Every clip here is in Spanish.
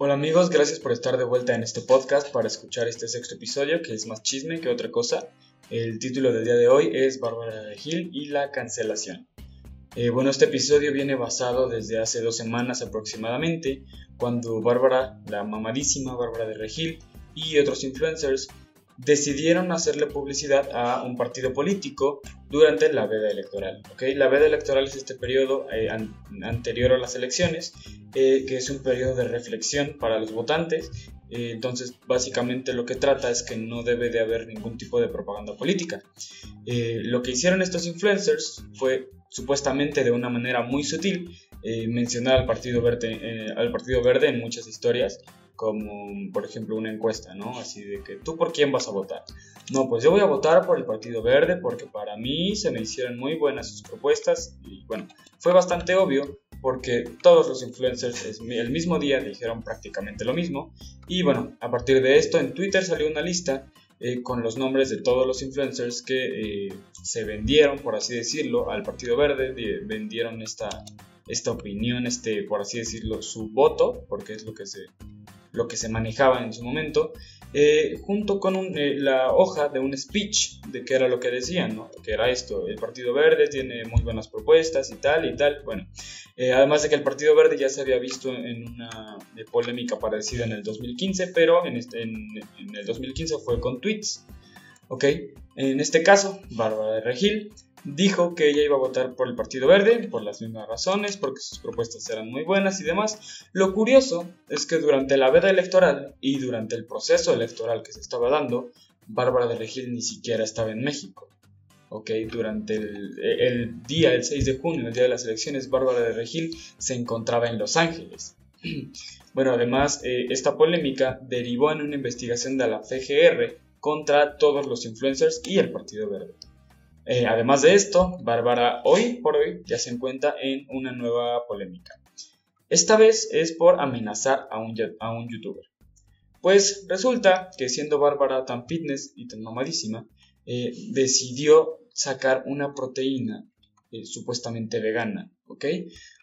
Hola amigos, gracias por estar de vuelta en este podcast para escuchar este sexto episodio que es más chisme que otra cosa. El título del día de hoy es Bárbara de Gil y la cancelación. Eh, bueno, este episodio viene basado desde hace dos semanas aproximadamente, cuando Bárbara, la mamadísima Bárbara de Regil y otros influencers decidieron hacerle publicidad a un partido político durante la veda electoral. ¿okay? La veda electoral es este periodo eh, anterior a las elecciones, eh, que es un periodo de reflexión para los votantes. Eh, entonces, básicamente lo que trata es que no debe de haber ningún tipo de propaganda política. lo que hicieron estos influencers fue supuestamente de una manera muy sutil mencionar al Partido Verde, al Partido Verde en muchas historias como por ejemplo una encuesta, ¿no? Así de que tú por quién vas a votar. No, pues yo voy a votar por el Partido Verde porque para mí se me hicieron muy buenas sus propuestas y bueno, fue bastante obvio porque todos los influencers el mismo día dijeron prácticamente lo mismo y bueno, a partir de esto en Twitter salió una lista eh, con los nombres de todos los influencers que eh, se vendieron, por así decirlo, al Partido Verde, vendieron esta, esta opinión, este, por así decirlo, su voto, porque es lo que se lo que se manejaba en su momento, eh, junto con eh, la hoja de un speech de qué era lo que decían, ¿no? que era esto, el Partido Verde tiene muy buenas propuestas y tal y tal, bueno, eh, además de que el Partido Verde ya se había visto en una polémica parecida en el 2015, pero en, este, en, en el 2015 fue con tweets, ¿ok? En este caso, Bárbara de Regil dijo que ella iba a votar por el Partido Verde por las mismas razones, porque sus propuestas eran muy buenas y demás. Lo curioso es que durante la veda electoral y durante el proceso electoral que se estaba dando, Bárbara de Regil ni siquiera estaba en México. Ok, durante el, día, el 6 de junio, el día de las elecciones, Bárbara de Regil se encontraba en Los Ángeles. Bueno, además, eh, esta polémica derivó en una investigación de la FGR contra todos los influencers y el Partido Verde. Eh, además de esto, Bárbara hoy por hoy ya se encuentra en una nueva polémica. Esta vez es por amenazar a un, youtuber. Pues resulta que siendo Bárbara tan fitness y tan mamadísima, eh, decidió sacar una proteína eh, supuestamente vegana, ¿ok?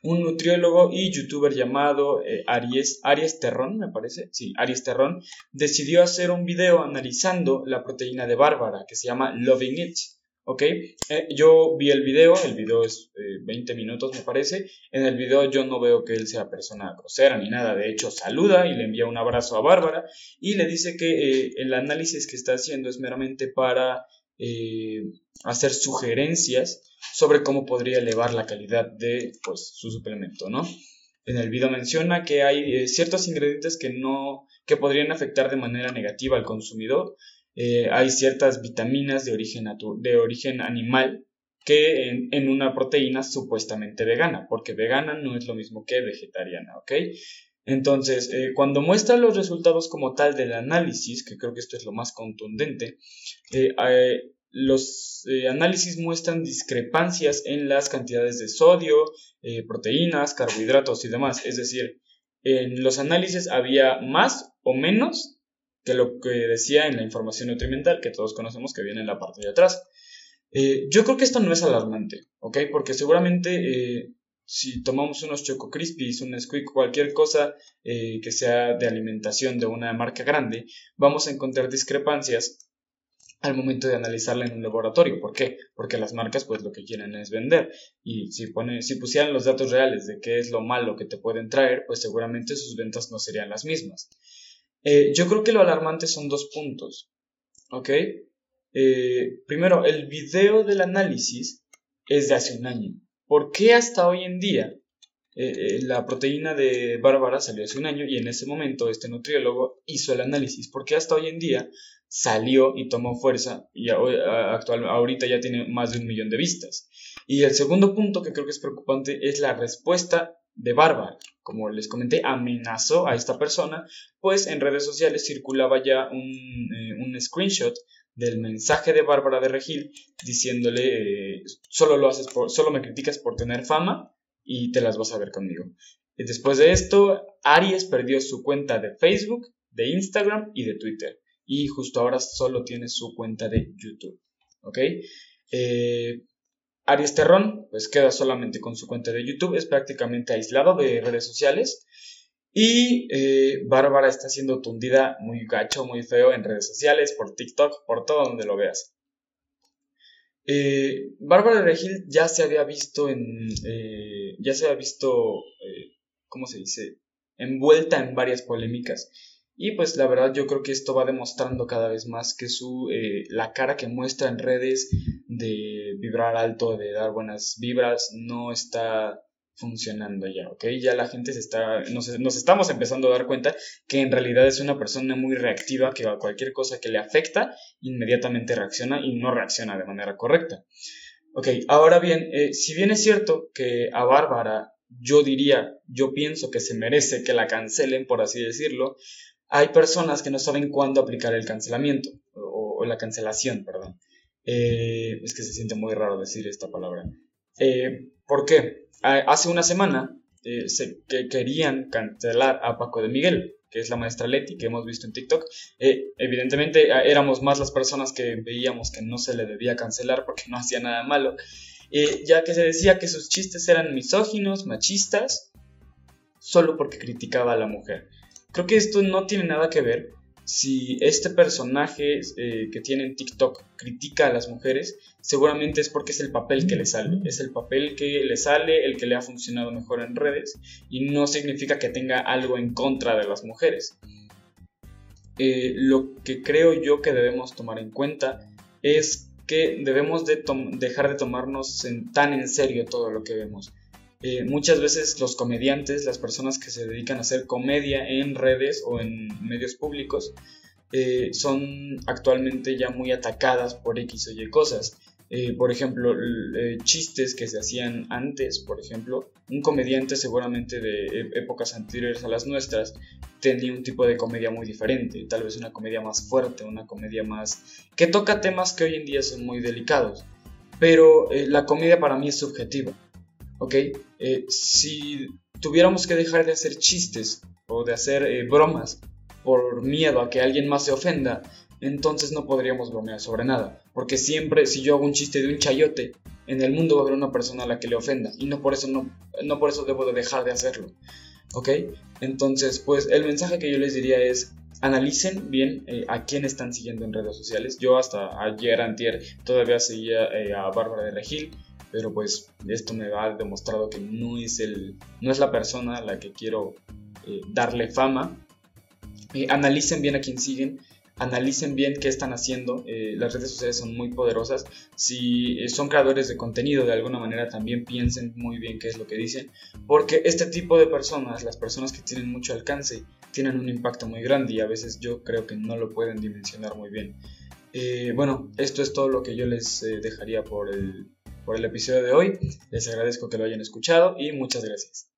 Un nutriólogo y youtuber llamado Aries, Aries Terrón, me parece, sí, Aries Terrón, decidió hacer un video analizando la proteína de Bárbara que se llama Loving It. ¿Ok? Eh, yo vi el video, el video es 20 eh, minutos me parece, en el video yo no veo que él sea persona grosera ni nada, de hecho saluda y le envía un abrazo a Bárbara y le dice que eh, el análisis que está haciendo es meramente para hacer sugerencias sobre cómo podría elevar la calidad de pues, su suplemento, ¿no? En el video menciona que hay ciertos ingredientes que no que podrían afectar de manera negativa al consumidor, eh, hay ciertas vitaminas de origen, de origen animal que en, una proteína supuestamente vegana, porque vegana no es lo mismo que vegetariana, ¿ok? Entonces, eh, cuando muestra los resultados como tal del análisis, que creo que esto es lo más contundente, eh, los análisis muestran discrepancias en las cantidades de sodio, proteínas, carbohidratos y demás. Es decir, en los análisis había más o menos que lo que decía en la información nutrimental que todos conocemos que viene en la parte de atrás. Eh, yo creo que esto no es alarmante. Porque seguramente eh, si tomamos unos Choco Crispies, un Squeak, cualquier cosa eh, que sea de alimentación de una marca grande, vamos a encontrar discrepancias al momento de analizarla en un laboratorio. ¿Por qué? Porque las marcas pues lo que quieren es vender y si, pone, si pusieran los datos reales de qué es lo malo que te pueden traer, pues seguramente sus ventas no serían las mismas. Eh, yo creo que lo alarmante son dos puntos. ¿Ok? Eh, primero, el video del análisis es de hace un año. ¿Por qué hasta hoy en día eh, la proteína de Bárbara salió hace un año y en ese momento este nutriólogo hizo el análisis? ¿Por qué hasta hoy en día salió y tomó fuerza y actual, ahorita ya tiene más de un millón de vistas? Y el segundo punto que creo que es preocupante es la respuesta de Bárbara como les comenté, amenazó a esta persona, pues en redes sociales circulaba ya un, eh, screenshot del mensaje de Bárbara de Regil diciéndole, eh, solo, lo haces por, solo me criticas por tener fama y te las vas a ver conmigo. Después de esto, Aries perdió su cuenta de Facebook, de Instagram y de Twitter. Y justo ahora solo tiene su cuenta de YouTube. ¿Ok? Eh, Aries Terrón, pues queda solamente con su cuenta de YouTube, es prácticamente aislado de redes sociales. Y eh, Bárbara está siendo tundida muy gacho, muy feo en redes sociales, por TikTok, por todo donde lo veas. Eh, Bárbara Regil ya se había visto en. Eh, ya se había visto. ¿Cómo se dice? Envuelta en varias polémicas. Y pues la verdad yo creo que esto va demostrando cada vez más que su la cara que muestra en redes de vibrar alto, de dar buenas vibras, no está funcionando ya, ¿ok? Ya la gente se está, nos, estamos empezando a dar cuenta que en realidad es una persona muy reactiva, que a cualquier cosa que le afecta, inmediatamente reacciona y no reacciona de manera correcta. Ok, ahora bien, eh, si bien es cierto que a Bárbara yo diría, yo pienso que se merece que la cancelen, por así decirlo, hay personas que no saben cuándo aplicar el cancelamiento, o, la cancelación, perdón. Eh, es que se siente muy raro decir esta palabra. Eh, ¿Por qué? Hace una semana eh, se, que querían cancelar a Paco de Miguel, que es la maestra Leti que hemos visto en TikTok. Eh, evidentemente éramos más las personas que veíamos que no se le debía cancelar porque no hacía nada malo, ya que se decía que sus chistes eran misóginos, machistas, solo porque criticaba a la mujer. Creo que esto no tiene nada que ver si este personaje eh, que tiene en TikTok critica a las mujeres, seguramente es porque es el papel que le sale, es el papel que le sale, el que le ha funcionado mejor en redes, y no significa que tenga algo en contra de las mujeres. Eh, lo que creo yo que debemos tomar en cuenta es que debemos de dejar de tomarnos tan en serio todo lo que vemos. Eh, muchas veces los comediantes, las personas que se dedican a hacer comedia en redes o en medios públicos, eh, son actualmente ya muy atacadas por X o Y cosas. Eh, por ejemplo, chistes que se hacían antes, por ejemplo, un comediante seguramente de e-, épocas anteriores a las nuestras tenía un tipo de comedia muy diferente, tal vez una comedia más fuerte, una comedia más que toca temas que hoy en día son muy delicados. Pero la comedia para mí es subjetiva. ¿Ok? Eh, si tuviéramos que dejar de hacer chistes o de hacer eh, bromas por miedo a que alguien más se ofenda, entonces no podríamos bromear sobre nada. Porque siempre, si yo hago un chiste de un chayote, en el mundo va a haber una persona a la que le ofenda. Y no por eso, no, no por eso debo de dejar de hacerlo. ¿Ok? Entonces, pues el mensaje que yo les diría es, analicen bien eh, a quién están siguiendo en redes sociales. Yo hasta ayer, antier, todavía seguía a Bárbara de Regil pero pues esto me ha demostrado que no es, el, no es la persona a la que quiero eh, darle fama. Eh, analicen bien a quién siguen, analicen bien qué están haciendo. Eh, las redes sociales son muy poderosas. Si son creadores de contenido, de alguna manera también piensen muy bien qué es lo que dicen, porque este tipo de personas, las personas que tienen mucho alcance, tienen un impacto muy grande y a veces yo creo que no lo pueden dimensionar muy bien. bueno, esto es todo lo que yo les dejaría por el, por el episodio de hoy. Les agradezco que lo hayan escuchado y muchas gracias.